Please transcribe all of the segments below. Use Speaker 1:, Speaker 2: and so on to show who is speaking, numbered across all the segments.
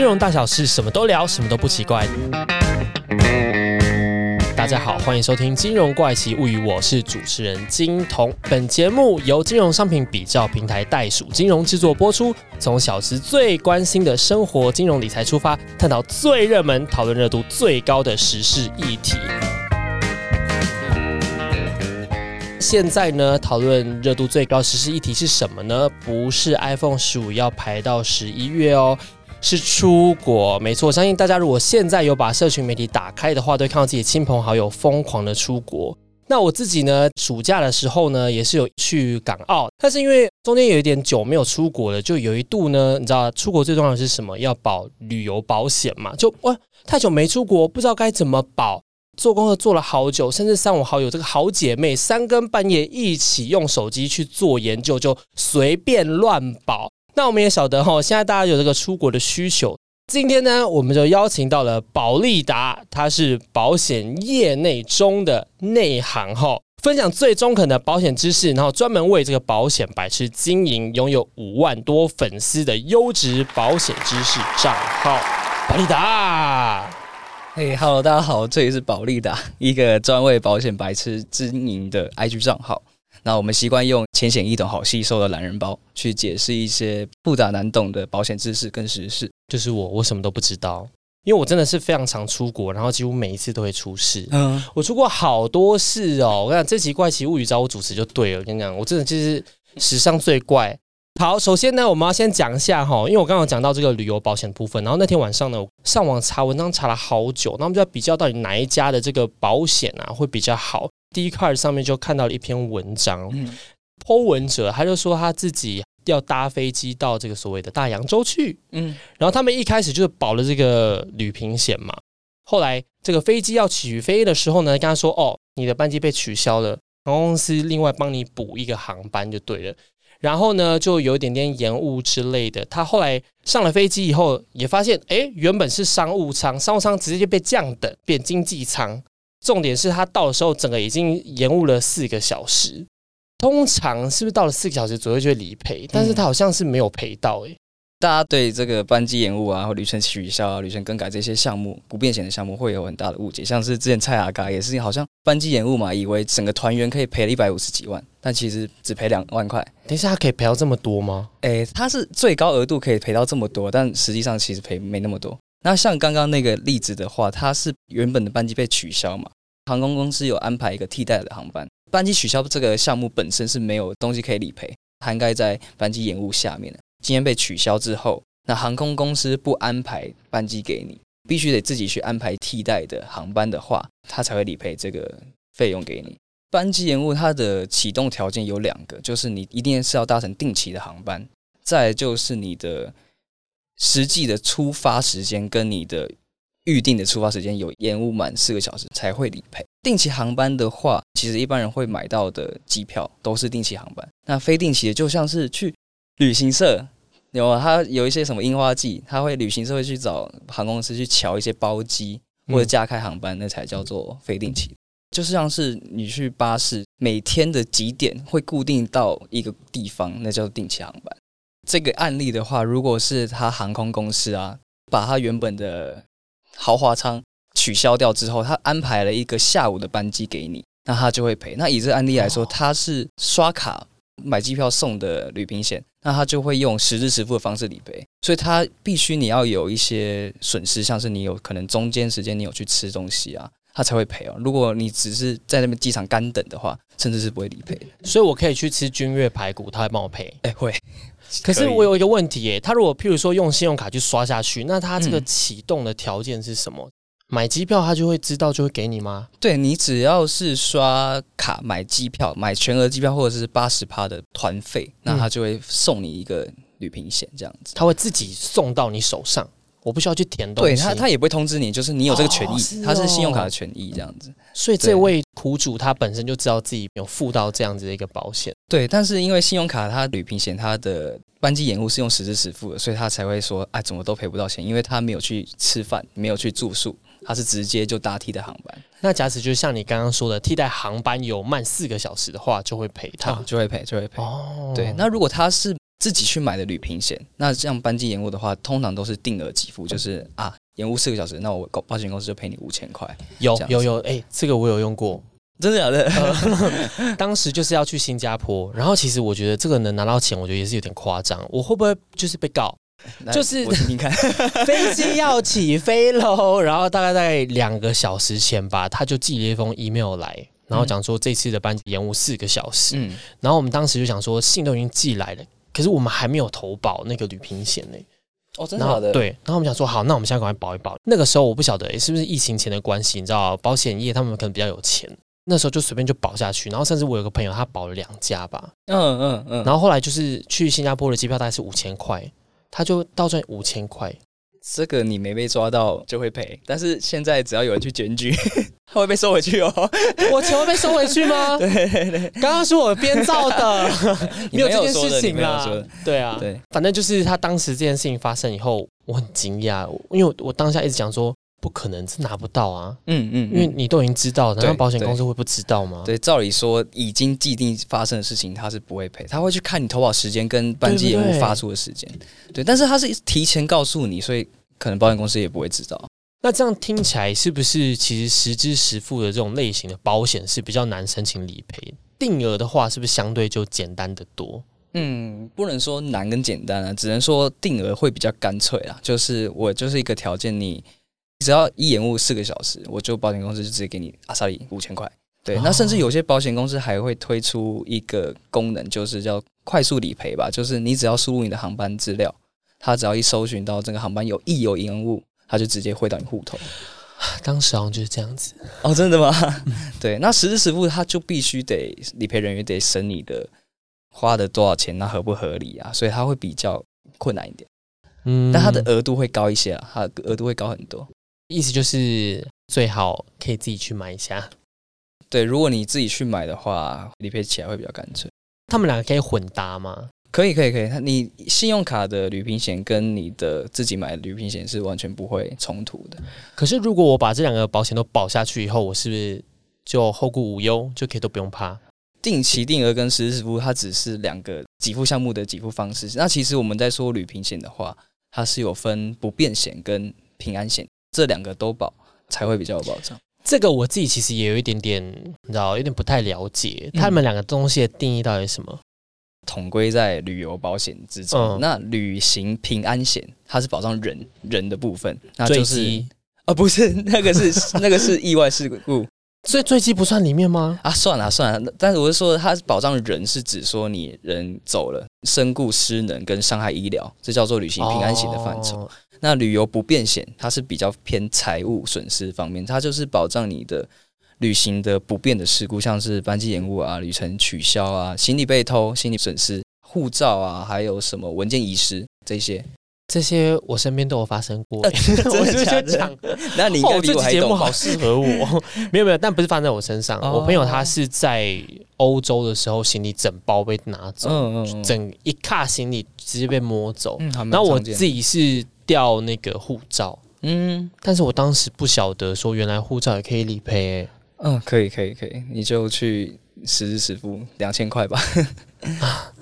Speaker 1: 金融大小事，什么都聊，什么都不奇怪。大家好，欢迎收听《金融怪奇物语》，我是主持人金童。本节目由金融商品比较平台袋鼠金融制作播出。从小资最关心的生活金融理财出发，探讨最热门、讨论热度最高的时事议题。现在呢，讨论热度最高时事议题是什么呢？不是 iPhone 十五要排到十一月哦。是出国，没错。相信大家如果现在有把社群媒体打开的话，都会看到自己亲朋好友疯狂的出国。那我自己呢，暑假的时候呢，也是有去港澳，但是因为中间有一点久没有出国了，就有一度呢，你知道出国最重要的是什么？要保旅游保险嘛？就哇，太久没出国，不知道该怎么保。做功课做了好久，甚至三五好友这个好姐妹三更半夜一起用手机去做研究，就随便乱保。那我们也晓得哈，现在大家有这个出国的需求。今天呢，我们就邀请到了保利达，他是保险业内中的内行哈，分享最中肯的保险知识，然后专门为这个保险白痴经营，拥有五万多粉丝的优质保险知识账号。保利达，
Speaker 2: 嘿，Hello，大家好，这里是保利达，一个专为保险白痴经营的 IG 账号。那我们习惯用浅显易懂、好吸收的懒人包去解释一些复杂难懂的保险知识跟时事。
Speaker 1: 就是我，我什么都不知道，因为我真的是非常常出国，然后几乎每一次都会出事。嗯，我出过好多事哦。我跟你讲，这集怪奇物语找我主持就对了。我跟你讲，我真的就是史上最怪。好，首先呢，我们要先讲一下哈，因为我刚刚讲到这个旅游保险部分，然后那天晚上呢，我上网查文章查了好久，那我们就要比较到底哪一家的这个保险啊会比较好。第一块上面就看到了一篇文章。嗯，剖文者他就说他自己要搭飞机到这个所谓的大洋洲去，嗯，然后他们一开始就是保了这个旅平险嘛，后来这个飞机要起飞的时候呢，跟他说哦，你的班机被取消了，航空公司另外帮你补一个航班就对了，然后呢就有一点点延误之类的，他后来上了飞机以后也发现，哎，原本是商务舱，商务舱直接就被降等变经济舱。重点是他到的时候，整个已经延误了四个小时。通常是不是到了四个小时左右就会理赔？但是他好像是没有赔到诶。
Speaker 2: 大家对这个班机延误啊，或旅程取消啊、旅程更改这些项目不变险的项目会有很大的误解。像是之前蔡雅嘎也是，好像班机延误嘛，以为整个团员可以赔了一百五十几万，但其实只赔两万块。
Speaker 1: 等一下，他可以赔到这么多吗？
Speaker 2: 诶，他是最高额度可以赔到这么多，但实际上其实赔没那么多。那像刚刚那个例子的话，它是原本的班机被取消嘛？航空公司有安排一个替代的航班，班机取消这个项目本身是没有东西可以理赔，涵盖在班机延误下面的。今天被取消之后，那航空公司不安排班机给你，必须得自己去安排替代的航班的话，他才会理赔这个费用给你。班机延误它的启动条件有两个，就是你一定是要搭乘定期的航班，再就是你的实际的出发时间跟你的。预定的出发时间有延误满四个小时才会理赔。定期航班的话，其实一般人会买到的机票都是定期航班。那非定期的，就像是去旅行社，有啊，他有一些什么樱花季，他会旅行社会去找航空公司去瞧一些包机或者加开航班，那才叫做非定期。就是像是你去巴士，每天的几点会固定到一个地方，那叫定期航班。这个案例的话，如果是他航空公司啊，把他原本的豪华舱取消掉之后，他安排了一个下午的班机给你，那他就会赔。那以这案例来说，他是刷卡买机票送的旅行险，那他就会用实支实付的方式理赔。所以他必须你要有一些损失，像是你有可能中间时间你有去吃东西啊，他才会赔哦。如果你只是在那边机场干等的话，甚至是不会理赔的。
Speaker 1: 所以我可以去吃君悦排骨，他会帮我赔？
Speaker 2: 哎，会。
Speaker 1: 可是我有一个问题耶，他如果譬如说用信用卡去刷下去，那他这个启动的条件是什么？买机票他就会知道就会给你吗？
Speaker 2: 对你只要是刷卡买机票，买全额机票或者是八十趴的团费，那他就会送你一个旅行险这样子，
Speaker 1: 他会自己送到你手上。我不需要去填东
Speaker 2: 西，对他，他也不会通知你，就是你有这个权益，他是信用卡的权益这样子。
Speaker 1: 所以这位苦主他本身就知道自己有付到这样子的一个保险。
Speaker 2: 对，但是因为信用卡它旅行险它的班机延误是用实支实付的，所以他才会说，哎，怎么都赔不到钱，因为他没有去吃饭，没有去住宿，他是直接就搭替代航班。
Speaker 1: 那假使就像你刚刚说的，替代航班有慢四个小时的话，就会赔他，
Speaker 2: 就会赔，就会赔。哦，对，那如果他是自己去买的旅平险，那这样班机延误的话，通常都是定额给付，就是啊，延误四个小时，那我保险公司就赔你五千块。
Speaker 1: 有有有，哎，这个我有用过，
Speaker 2: 真的假的？
Speaker 1: 当时就是要去新加坡，然后其实我觉得这个能拿到钱，我觉得也是有点夸张。我会不会就是被告？
Speaker 2: 就是你看，
Speaker 1: 飞机要起飞喽，然后大概在两个小时前吧，他就寄了一封 email 来。然后讲说这次的班机延误四个小时，嗯，然后我们当时就想说信都已经寄来了，可是我们还没有投保那个旅平险呢。
Speaker 2: 哦，真的？
Speaker 1: 对。然后我们想说好，那我们现在赶快保一保。那个时候我不晓得是不是疫情前的关系，你知道保险业他们可能比较有钱，那时候就随便就保下去。然后甚至我有个朋友他保了两家吧，嗯嗯嗯。然后后来就是去新加坡的机票大概是五千块，他就倒赚五千块。
Speaker 2: 这个你没被抓到就会赔，但是现在只要有人去检举，他会被收回去哦。
Speaker 1: 我钱会被收回去吗？
Speaker 2: 对 对对，
Speaker 1: 刚刚是我编造的，
Speaker 2: 没
Speaker 1: 有这件事情
Speaker 2: 啦。
Speaker 1: 对啊，对，反正就是他当时这件事情发生以后，我很惊讶，因为我当下一直讲说不可能，是拿不到啊。嗯嗯，因为你都已经知道，难道保险公司会不知道吗？
Speaker 2: 对，照理说已经既定发生的事情，他是不会赔，他会去看你投保时间跟班机延误发出的时间。对，但是他是提前告诉你，所以。可能保险公司也不会知道。
Speaker 1: 那这样听起来是不是其实实支实付的这种类型的保险是比较难申请理赔？定额的话是不是相对就简单的多？
Speaker 2: 嗯，不能说难跟简单啊，只能说定额会比较干脆啊。就是我就是一个条件，你只要一延误四个小时，我就保险公司就直接给你阿萨里五千块。对，那甚至有些保险公司还会推出一个功能，就是叫快速理赔吧，就是你只要输入你的航班资料。他只要一搜寻到这个航班有一有延误，他就直接汇到你户头。
Speaker 1: 当时好像就是这样子
Speaker 2: 哦，真的吗？对，那实时实付他就必须得理赔人员得审你的花的多少钱，那合不合理啊？所以他会比较困难一点。嗯，但他的额度会高一些啊，他额度会高很多。
Speaker 1: 意思就是最好可以自己去买一下。
Speaker 2: 对，如果你自己去买的话，理赔起来会比较干脆。
Speaker 1: 他们两个可以混搭吗？
Speaker 2: 可以可以可以，你信用卡的旅行险跟你的自己买的旅行险是完全不会冲突的。
Speaker 1: 可是如果我把这两个保险都保下去以后，我是不是就后顾无忧，就可以都不用怕？
Speaker 2: 定期定额跟实时付，它只是两个给付项目的给付方式。那其实我们在说旅行险的话，它是有分不变险跟平安险，这两个都保才会比较有保障。
Speaker 1: 这个我自己其实也有一点点，你知道，有点不太了解，他们两个东西的定义到底是什么？
Speaker 2: 统归在旅游保险之中。那旅行平安险，它是保障人人的部分，那就是啊，不是 那个是那个是意外事故，
Speaker 1: 所以坠机不算里面吗？
Speaker 2: 啊，算了算了，但是我是说，它保障人是指说你人走了，身故失能跟伤害医疗，这叫做旅行平安险的范畴。那旅游不便险，它是比较偏财务损失方面，它就是保障你的。旅行的不便的事故，像是班机延误啊、旅程取消啊、行李被偷、行李损失、护照啊，还有什么文件遗失这些，
Speaker 1: 这些我身边都有发生过。
Speaker 2: 我就先讲，那你这
Speaker 1: 期节目好适合我。没有没有，但不是放在我身上。我朋友他是在欧洲的时候，行李整包被拿走，嗯嗯整一卡行李直接被摸走。然后我自己是掉那个护照，嗯，但是我当时不晓得说原来护照也可以理赔。
Speaker 2: 嗯，可以，可以，可以，你就去实时实付两千块吧。
Speaker 1: 啊，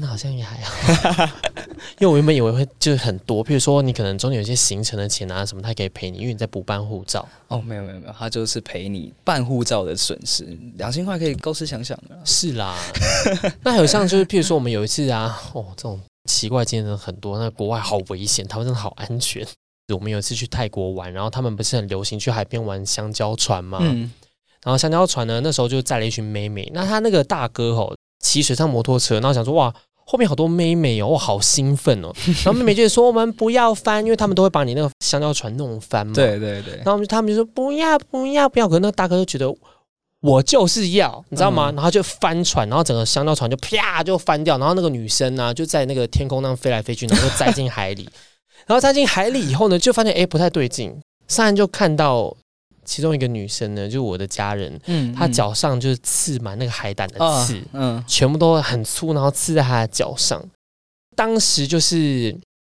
Speaker 1: 那好像也还好，因为我原本以为会就是很多，譬如说你可能中间有些行程的钱啊什么，他可以赔你，因为你在补办护照。
Speaker 2: 哦，没有没有没有，他就是赔你办护照的损失，两千块可以够思想想的。
Speaker 1: 是啦，那还有像就是譬如说我们有一次啊，哦，这种奇怪经验很多，那国外好危险，台湾真的好安全。我们有一次去泰国玩，然后他们不是很流行去海边玩香蕉船吗？嗯。然后香蕉船呢，那时候就载了一群妹妹。那他那个大哥吼骑水上摩托车，然后想说哇，后面好多妹妹哦，哇，好兴奋哦。然后妹妹就说我们不要翻，因为他们都会把你那个香蕉船弄翻嘛。
Speaker 2: 对对对。
Speaker 1: 然后他们就说不要不要不要，可是那个大哥就觉得我就是要，你知道吗？然后就翻船，然后整个香蕉船就啪就翻掉，然后那个女生呢就在那个天空那样飞来飞去，然后就栽进海里。然后栽进海里以后呢，就发现哎不太对劲，上岸就看到。其中一个女生呢，就是我的家人，嗯，她脚上就是刺满那个海胆的刺，嗯，全部都很粗，然后刺在她的脚上。当时就是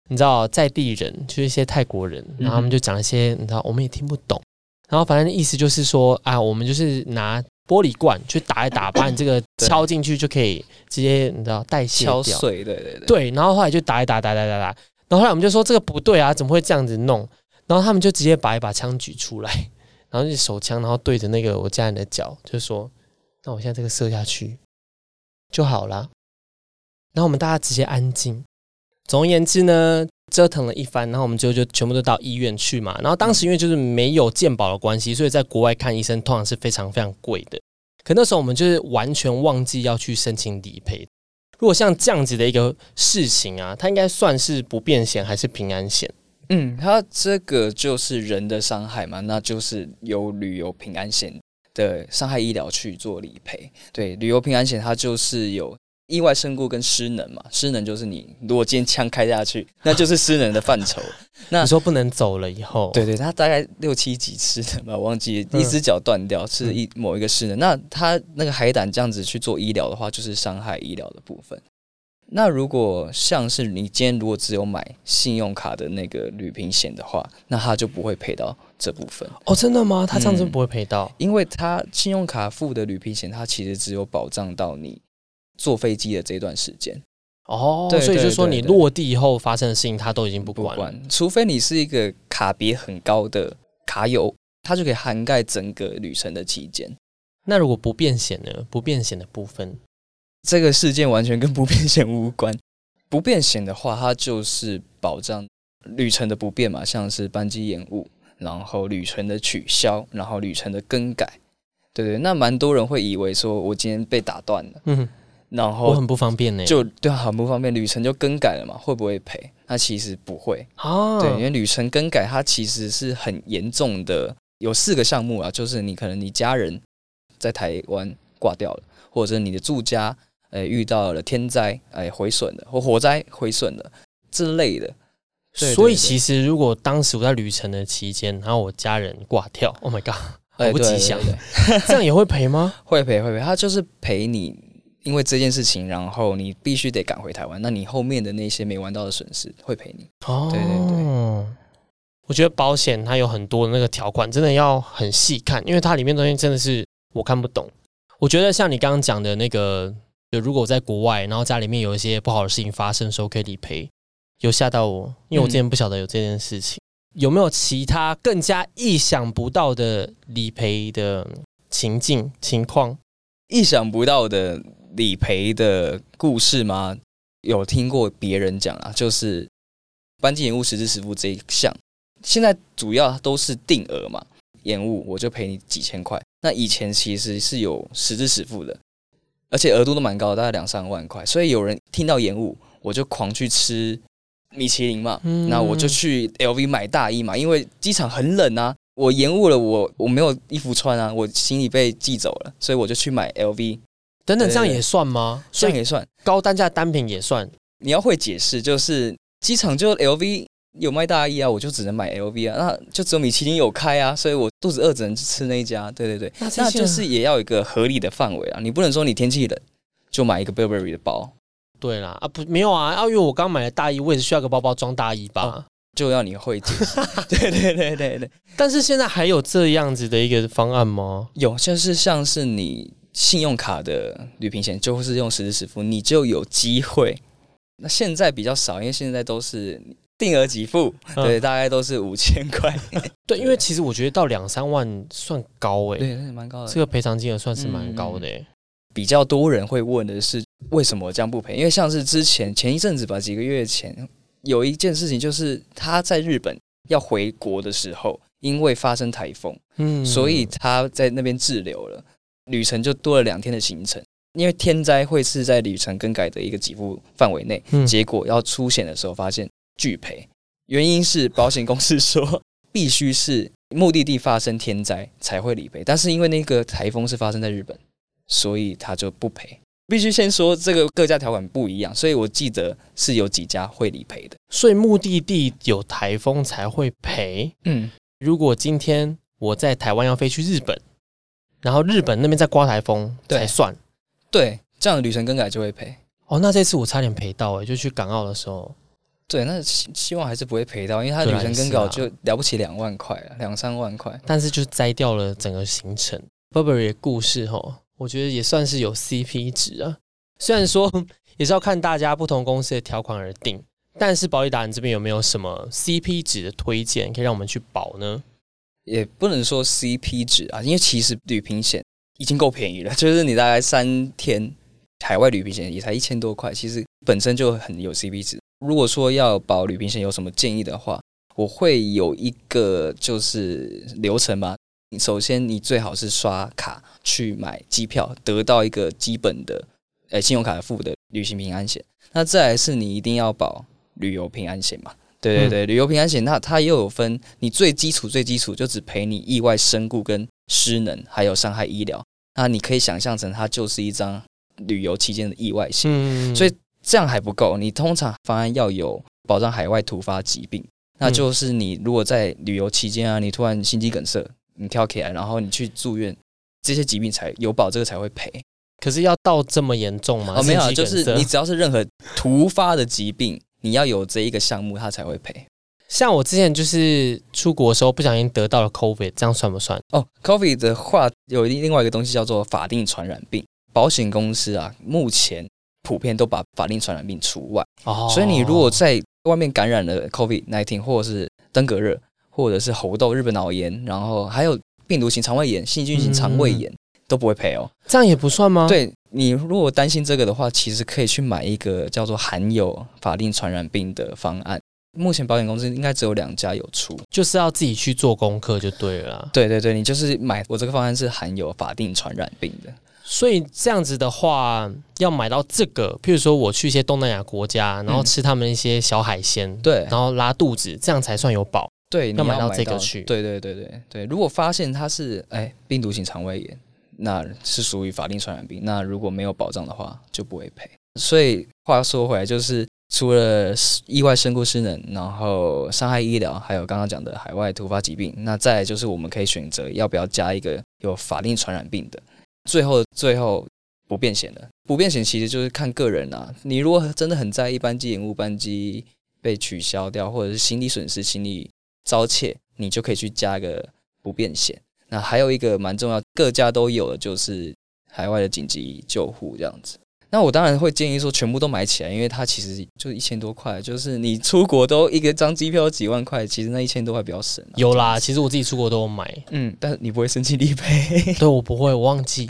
Speaker 1: 你知道在地人，就是一些泰国人，然后他们就讲一些你知道我们也听不懂，然后反正意思就是说啊，我们就是拿玻璃罐去打一打，把你这个 敲进去就可以直接你知道代谢掉。
Speaker 2: 敲碎，对对对。
Speaker 1: 对，然后后来就打一打，打打打打，然后后来我们就说这个不对啊，怎么会这样子弄？然后他们就直接把一把枪举出来，然后就手枪，然后对着那个我家人的脚，就说：“那我现在这个射下去就好了。”然后我们大家直接安静。总而言之呢，折腾了一番，然后我们最后就全部都到医院去嘛。然后当时因为就是没有健保的关系，所以在国外看医生通常是非常非常贵的。可那时候我们就是完全忘记要去申请理赔。如果像这样子的一个事情啊，它应该算是不便险还是平安险？
Speaker 2: 嗯，它这个就是人的伤害嘛，那就是由旅游平安险的伤害医疗去做理赔。对，旅游平安险它就是有。意外身故跟失能嘛，失能就是你如果今天枪开下去，那就是失能的范畴。
Speaker 1: 那你说不能走了以后，
Speaker 2: 对对，他大概六七级失能吧，忘记一只脚断掉是一某一个失能。那他那个海胆这样子去做医疗的话，就是伤害医疗的部分。那如果像是你今天如果只有买信用卡的那个旅平险的话，那他就不会赔到这部分。
Speaker 1: 哦，真的吗？他这样子不会赔到，
Speaker 2: 因为他信用卡付的旅平险，它其实只有保障到你。坐飞机的这段时间
Speaker 1: 哦，所以就是说你落地以后发生的事情，他都已经不管，
Speaker 2: 除非你是一个卡别很高的卡友，它就可以涵盖整个旅程的期间。
Speaker 1: 那如果不变险呢？不变险的部分，
Speaker 2: 这个事件完全跟不变险无关。不变险的话，它就是保障旅程的不便嘛，像是班机延误，然后旅程的取消，然后旅程的更改。对对，那蛮多人会以为说我今天被打断了。嗯。然后
Speaker 1: 我很不方便呢，
Speaker 2: 就对，很不方便。旅程就更改了嘛，会不会赔？那其实不会啊。对，因为旅程更改它其实是很严重的，有四个项目啊，就是你可能你家人在台湾挂掉了，或者你的住家呃遇到了天灾哎毁损的，或火灾毁损的之类的。
Speaker 1: 所以其实如果当时我在旅程的期间，然后我家人挂掉，Oh my god，好不吉祥，这样也会赔吗？
Speaker 2: 会 赔会赔，他就是赔你。因为这件事情，然后你必须得赶回台湾，那你后面的那些没玩到的损失会赔你。哦，对对对，
Speaker 1: 我觉得保险它有很多的那个条款，真的要很细看，因为它里面东西真的是我看不懂。我觉得像你刚刚讲的那个，就如果在国外，然后家里面有一些不好的事情发生的时候可以理赔，有吓到我，因为我之前不晓得有这件事情。有没有其他更加意想不到的理赔的情境情况？
Speaker 2: 意想不到的。理赔的故事吗？有听过别人讲啊，就是班机延误实支实付这一项，现在主要都是定额嘛，延误我就赔你几千块。那以前其实是有实支实付的，而且额度都蛮高，大概两三万块。所以有人听到延误，我就狂去吃米其林嘛，那我就去 LV 买大衣嘛，因为机场很冷啊，我延误了，我我没有衣服穿啊，我行李被寄走了，所以我就去买 LV。
Speaker 1: 等等，这样也算吗？
Speaker 2: 这样也算，
Speaker 1: 高单价单品也算。
Speaker 2: 你要会解释，就是机场就 LV 有卖大衣啊，我就只能买 LV 啊，那就只有米其林有开啊，所以我肚子饿只能吃那一家。对对对，那就是也要一个合理的范围啊，你不能说你天气冷就买一个 Burberry 的包。
Speaker 1: 对啦，啊不没有啊，因为我刚买的大衣，我也是需要个包包装大衣吧，
Speaker 2: 就要你会解释。对对对对对，
Speaker 1: 但是现在还有这样子的一个方案吗？
Speaker 2: 有，就是像是你。信用卡的旅行险就是用实支实付，你就有机会。那现在比较少，因为现在都是定额给付，对，大概都是五千块。
Speaker 1: 对，因为其实我觉得到两三万算高哎，
Speaker 2: 对，蛮高的。
Speaker 1: 这个赔偿金额算是蛮高的哎。
Speaker 2: 比较多人会问的是，为什么这样不赔？因为像是之前前一阵子吧，几个月前有一件事情，就是他在日本要回国的时候，因为发生台风，嗯，所以他在那边滞留了。旅程就多了两天的行程，因为天灾会是在旅程更改的一个给付范围内，结果要出险的时候发现拒赔，原因是保险公司说 必须是目的地发生天灾才会理赔，但是因为那个台风是发生在日本，所以他就不赔。必须先说这个各家条款不一样，所以我记得是有几家会理赔的，
Speaker 1: 所以目的地有台风才会赔。嗯，如果今天我在台湾要飞去日本。然后日本那边在刮台风才算，
Speaker 2: 对，这样的旅程更改就会赔。
Speaker 1: 哦，那这次我差点赔到哎，就去港澳的时候。
Speaker 2: 对，那希希望还是不会赔到，因为他旅程更改就了不起两万块啊，两三万块。
Speaker 1: 但是就摘掉了整个行程。Burberry 的故事哈，我觉得也算是有 CP 值啊。虽然说 也是要看大家不同公司的条款而定，但是保利达你这边有没有什么 CP 值的推荐，可以让我们去保呢？
Speaker 2: 也不能说 CP 值啊，因为其实旅平险已经够便宜了，就是你大概三天海外旅平险也才一千多块，其实本身就很有 CP 值。如果说要保旅平险，有什么建议的话，我会有一个就是流程吧。首先，你最好是刷卡去买机票，得到一个基本的呃信用卡付的旅行平安险。那再来是你一定要保旅游平安险嘛？对对对，旅游平安险，那它又有分，你最基础最基础就只赔你意外身故跟失能，还有伤害医疗。那你可以想象成它就是一张旅游期间的意外险，所以这样还不够。你通常方案要有保障海外突发疾病，那就是你如果在旅游期间啊，你突然心肌梗塞，你跳起来，然后你去住院，这些疾病才有保，这个才会赔。
Speaker 1: 可是要到这么严重吗？
Speaker 2: 哦，没有，就是你只要是任何突发的疾病。你要有这一个项目，他才会赔。
Speaker 1: 像我之前就是出国的时候不小心得到了 COVID，这样算不算？
Speaker 2: 哦，COVID 的话有另外一个东西叫做法定传染病，保险公司啊目前普遍都把法定传染病除外。哦，所以你如果在外面感染了 COVID nineteen，或者是登革热，或者是猴痘、日本脑炎，然后还有病毒型肠胃炎、细菌性肠胃炎，都不会赔哦。
Speaker 1: 这样也不算吗？
Speaker 2: 对。你如果担心这个的话，其实可以去买一个叫做含有法定传染病的方案。目前保险公司应该只有两家有出，
Speaker 1: 就是要自己去做功课就对了。
Speaker 2: 对对对，你就是买我这个方案是含有法定传染病的。
Speaker 1: 所以这样子的话，要买到这个，譬如说我去一些东南亚国家，然后吃他们一些小海鲜，
Speaker 2: 对，
Speaker 1: 然后拉肚子，这样才算有保。
Speaker 2: 对，
Speaker 1: 要买到这个去。
Speaker 2: 对对对对对，如果发现它是哎病毒性肠胃炎。那是属于法定传染病，那如果没有保障的话就不会赔。所以话说回来，就是除了意外身故失能，然后伤害医疗，还有刚刚讲的海外突发疾病，那再就是我们可以选择要不要加一个有法定传染病的。最后，最后不变险的，不变险其实就是看个人啊。你如果真的很在意班机延误、班机被取消掉，或者是心理损失、心理遭窃，你就可以去加一个不变险。那还有一个蛮重要，各家都有的就是海外的紧急救护这样子。那我当然会建议说全部都买起来，因为它其实就一千多块，就是你出国都一个张机票几万块，其实那一千多块比较省。
Speaker 1: 有啦，其实我自己出国都有买，
Speaker 2: 嗯，但是你不会申请理赔？
Speaker 1: 对我不会，我忘记。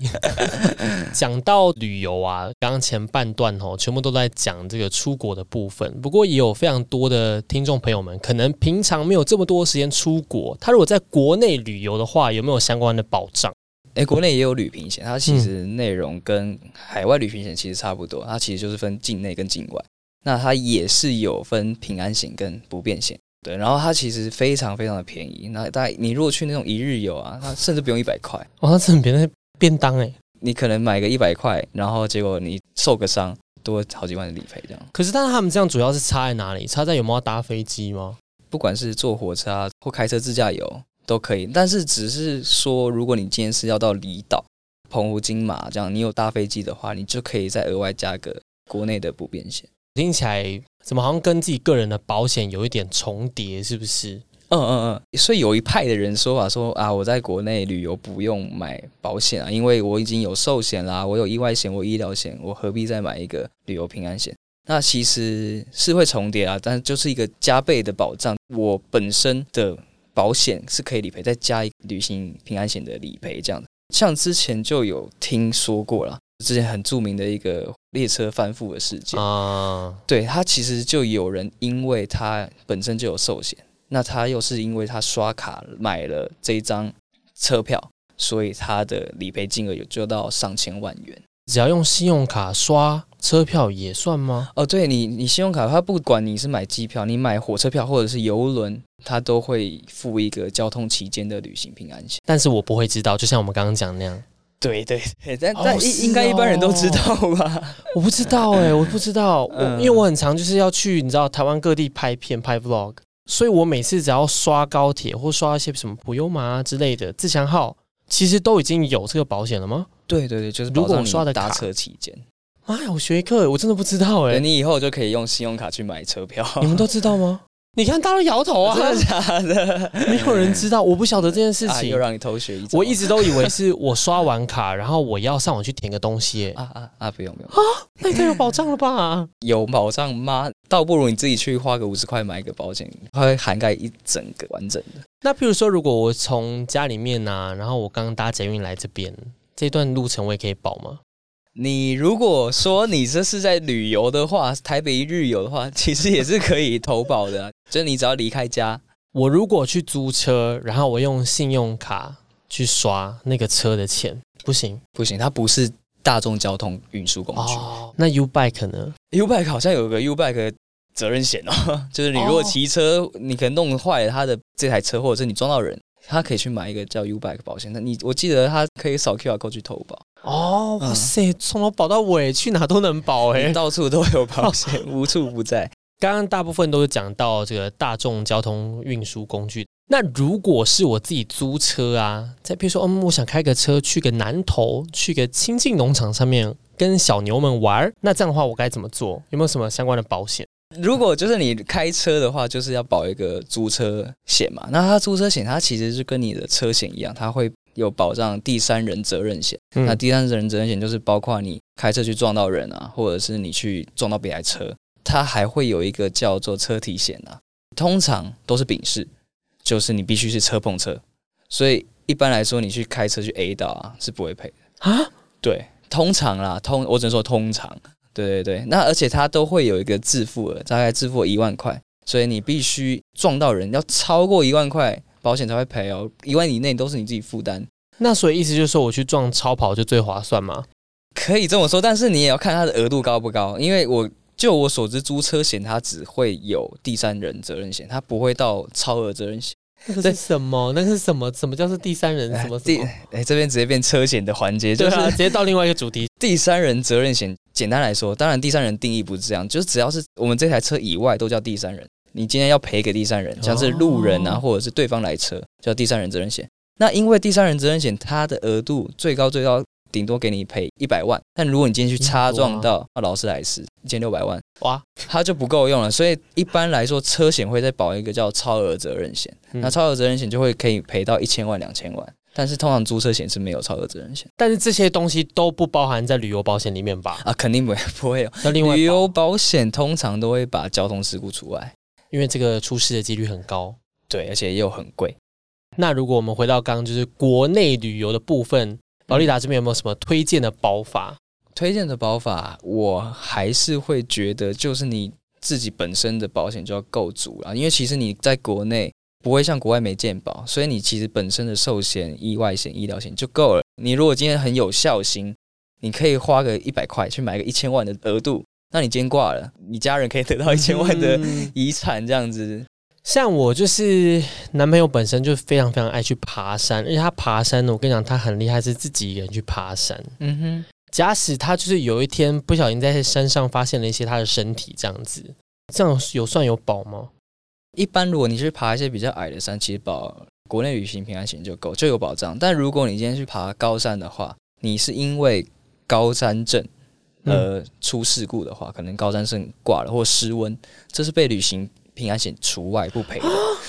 Speaker 1: 讲到旅游啊，刚刚前半段哦，全部都在讲这个出国的部分。不过也有非常多的听众朋友们，可能平常没有这么多时间出国，他如果在国内旅游的话，有没有相关的保障？
Speaker 2: 哎，国内也有旅平险，它其实内容跟海外旅平险其实差不多，它其实就是分境内跟境外。那它也是有分平安险跟不变险，对。然后它其实非常非常的便宜，那大概你如果去那种一日游啊，它甚至不用一百块，
Speaker 1: 哇，那很便宜，便当哎。
Speaker 2: 你可能买个一百块，然后结果你受个伤，多好几万的理赔这样。
Speaker 1: 可是，但是他们这样主要是差在哪里？差在有没有搭飞机吗？
Speaker 2: 不管是坐火车啊，或开车自驾游。都可以，但是只是说，如果你今天是要到离岛、澎湖、金马这样，你有搭飞机的话，你就可以再额外加个国内的不便险。
Speaker 1: 听起来怎么好像跟自己个人的保险有一点重叠，是不是？
Speaker 2: 嗯嗯嗯。所以有一派的人说法说啊，我在国内旅游不用买保险啊，因为我已经有寿险啦，我有意外险，我医疗险，我何必再买一个旅游平安险？那其实是会重叠啊，但就是一个加倍的保障。我本身的。保险是可以理赔，再加一旅行平安险的理赔，这样。像之前就有听说过了，之前很著名的一个列车翻覆的事件。啊，对他其实就有人因为他本身就有寿险，那他又是因为他刷卡买了这一张车票，所以他的理赔金额有就到上千万元。
Speaker 1: 只要用信用卡刷车票也算吗？
Speaker 2: 哦，对你，你信用卡它不管你是买机票，你买火车票或者是游轮，它都会付一个交通期间的旅行平安险。
Speaker 1: 但是我不会知道，就像我们刚刚讲那样。
Speaker 2: 对对对，但但应应该一般人都知道吧？
Speaker 1: 我不知道哎，我不知道，因为我很常就是要去你知道台湾各地拍片拍 vlog，所以我每次只要刷高铁或刷一些什么普悠玛之类的自强号，其实都已经有这个保险了吗？
Speaker 2: 对对对，就是
Speaker 1: 如果刷的
Speaker 2: 搭车期间，
Speaker 1: 妈呀，我学一课，我真的不知道哎。
Speaker 2: 你以后就可以用信用卡去买车票，
Speaker 1: 你们都知道吗？你看，大家都摇头啊，
Speaker 2: 真的假的？
Speaker 1: 没有人知道，我不晓得这件事情。
Speaker 2: 又让你偷学一
Speaker 1: 我一直都以为是我刷完卡，然后我要上网去填个东西。
Speaker 2: 啊啊啊！不用不用
Speaker 1: 啊，那太有保障了吧？
Speaker 2: 有保障吗？倒不如你自己去花个五十块买一个保险，它会涵盖一整个完整的。
Speaker 1: 那譬如说，如果我从家里面呢，然后我刚刚搭捷运来这边，这段路程我也可以保吗？
Speaker 2: 你如果说你这是在旅游的话，台北一日游的话，其实也是可以投保的。就你只要离开家，
Speaker 1: 我如果去租车，然后我用信用卡去刷那个车的钱，不行，
Speaker 2: 不行，它不是大众交通运输工具。
Speaker 1: 那 U bike 呢
Speaker 2: ？U bike 好像有个 U bike 责任险哦，就是你如果骑车，你可能弄坏了他的这台车，或者是你撞到人，他可以去买一个叫 U bike 保险。那你我记得他可以扫 QR code 去投保。
Speaker 1: 哦，哇塞，从头保到尾，去哪都能保哎，
Speaker 2: 到处都有保险，无处不在。
Speaker 1: 刚刚大部分都是讲到这个大众交通运输工具。那如果是我自己租车啊，再比如说，嗯，我想开个车去个南头，去个亲近农场上面跟小牛们玩，那这样的话我该怎么做？有没有什么相关的保险？
Speaker 2: 如果就是你开车的话，就是要保一个租车险嘛。那它租车险，它其实是跟你的车险一样，它会。有保障第三人责任险，那第三人责任险就是包括你开车去撞到人啊，或者是你去撞到别台车，它还会有一个叫做车体险啊，通常都是丙式，就是你必须是车碰车，所以一般来说你去开车去 A 到啊是不会赔的啊。对，通常啦，通我只能说通常，对对对，那而且它都会有一个自付额，大概自付一万块，所以你必须撞到人要超过一万块。保险才会赔哦，一万以内都是你自己负担。
Speaker 1: 那所以意思就是说，我去撞超跑就最划算吗？
Speaker 2: 可以这么说，但是你也要看它的额度高不高。因为我就我所知，租车险它只会有第三人责任险，它不会到超额责任险。
Speaker 1: 那是什么？那是什么？什么叫做第三人？什么第？
Speaker 2: 哎，这边直接变车险的环节，就是
Speaker 1: 直接到另外一个主题。
Speaker 2: 第三人责任险，简单来说，当然第三人定义不是这样，就是只要是我们这台车以外，都叫第三人。你今天要赔给第三人，像是路人啊，或者是对方来车，叫第三人责任险。那因为第三人责任险，它的额度最高最高顶多给你赔一百万。但如果你今天去擦撞到劳斯莱斯，一千六百万，哇，它就不够用了。所以一般来说，车险会再保一个叫超额责任险。那超额责任险就会可以赔到一千万、两千万。但是通常租车险是没有超额责任险。
Speaker 1: 但是这些东西都不包含在旅游保险里面吧？
Speaker 2: 啊，肯定不会不会有。那另外，旅游保险通常都会把交通事故除外。
Speaker 1: 因为这个出事的几率很高，
Speaker 2: 对，而且又很贵。
Speaker 1: 那如果我们回到刚刚就是国内旅游的部分，保利达这边有没有什么推荐的保法？
Speaker 2: 推荐的保法，我还是会觉得就是你自己本身的保险就要够足了，因为其实你在国内不会像国外没健保，所以你其实本身的寿险、意外险、医疗险就够了。你如果今天很有孝心，你可以花个一百块去买个一千万的额度。那你今天挂了，你家人可以得到一千万的遗产，这样子。
Speaker 1: 像我就是男朋友本身就非常非常爱去爬山，而且他爬山呢，我跟你讲，他很厉害，是自己一个人去爬山。嗯哼，假使他就是有一天不小心在山上发现了一些他的身体，这样子，这样有算有保吗？
Speaker 2: 一般如果你去爬一些比较矮的山，其实保国内旅行平安险就够，就有保障。但如果你今天去爬高山的话，你是因为高山症。呃，出事故的话，可能高山症挂了或失温，这是被旅行平安险除外不赔的，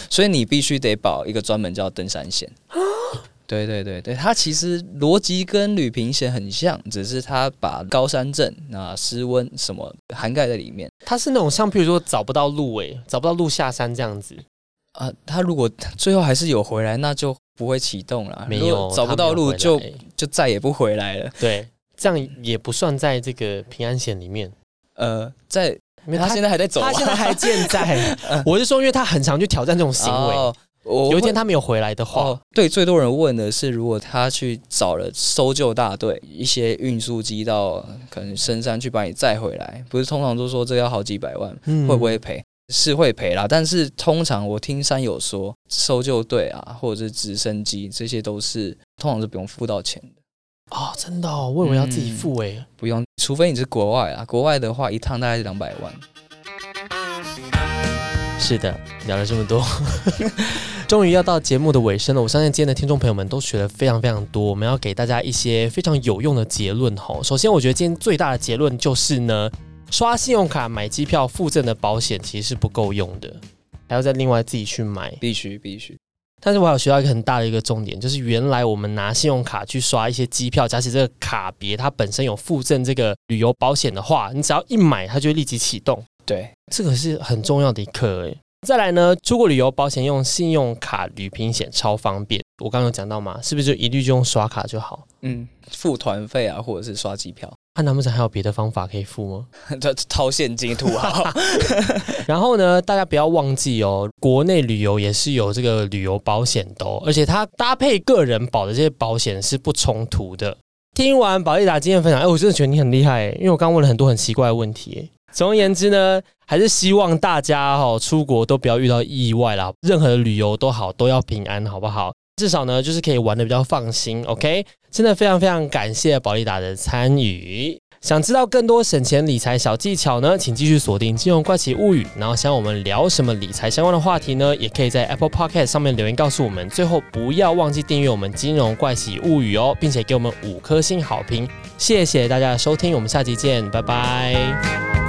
Speaker 2: 所以你必须得保一个专门叫登山险。对对对对，它其实逻辑跟旅平险很像，只是它把高山症、啊失温什么涵盖在里面。
Speaker 1: 它是那种像，譬如说找不到路诶，找不到路下山这样子
Speaker 2: 啊。他如果最后还是有回来，那就不会启动了。
Speaker 1: 没有
Speaker 2: 找不到路，就就再也不回来了。
Speaker 1: 对。这样也不算在这个平安险里面，
Speaker 2: 呃，在他现在还在走，
Speaker 1: 他现在还健在。我是说，因为他很常去挑战这种行为。有一天他没有回来的话，
Speaker 2: 对，最多人问的是，如果他去找了搜救大队，一些运输机到可能深山去把你载回来，不是通常都说这要好几百万，会不会赔？是会赔啦，但是通常我听山友说，搜救队啊，或者是直升机，这些都是通常是不用付到钱的。
Speaker 1: 哦，真的，我以为要自己付诶，
Speaker 2: 不用，除非你是国外啊，国外的话一趟大概是两百万。
Speaker 1: 是的，聊了这么多，终于要到节目的尾声了。我相信今天的听众朋友们都学了非常非常多，我们要给大家一些非常有用的结论吼。首先，我觉得今天最大的结论就是呢，刷信用卡买机票附赠的保险其实是不够用的。还要再另外自己去买，
Speaker 2: 必须必须。
Speaker 1: 但是我还有学到一个很大的一个重点，就是原来我们拿信用卡去刷一些机票，假使这个卡别它本身有附赠这个旅游保险的话，你只要一买，它就会立即启动。
Speaker 2: 对，
Speaker 1: 这个是很重要的一课诶。再来呢，出国旅游保险用信用卡旅平险超方便。我刚刚有讲到嘛，是不是就一律就用刷卡就好？
Speaker 2: 嗯，付团费啊，或者是刷机票。
Speaker 1: 那难不成还有别的方法可以付吗？
Speaker 2: 这掏现金土豪。
Speaker 1: 然后呢，大家不要忘记哦，国内旅游也是有这个旅游保险的，哦而且它搭配个人保的这些保险是不冲突的。听完宝利达经验分享，哎，我真的觉得你很厉害，因为我刚问了很多很奇怪的问题。总而言之呢，还是希望大家哈出国都不要遇到意外啦，任何旅游都好，都要平安，好不好？至少呢，就是可以玩的比较放心。OK，真的非常非常感谢宝利达的参与。想知道更多省钱理财小技巧呢，请继续锁定《金融怪奇物语》。然后想我们聊什么理财相关的话题呢，也可以在 Apple Podcast 上面留言告诉我们。最后不要忘记订阅我们《金融怪奇物语》哦，并且给我们五颗星好评。谢谢大家的收听，我们下期见，拜拜。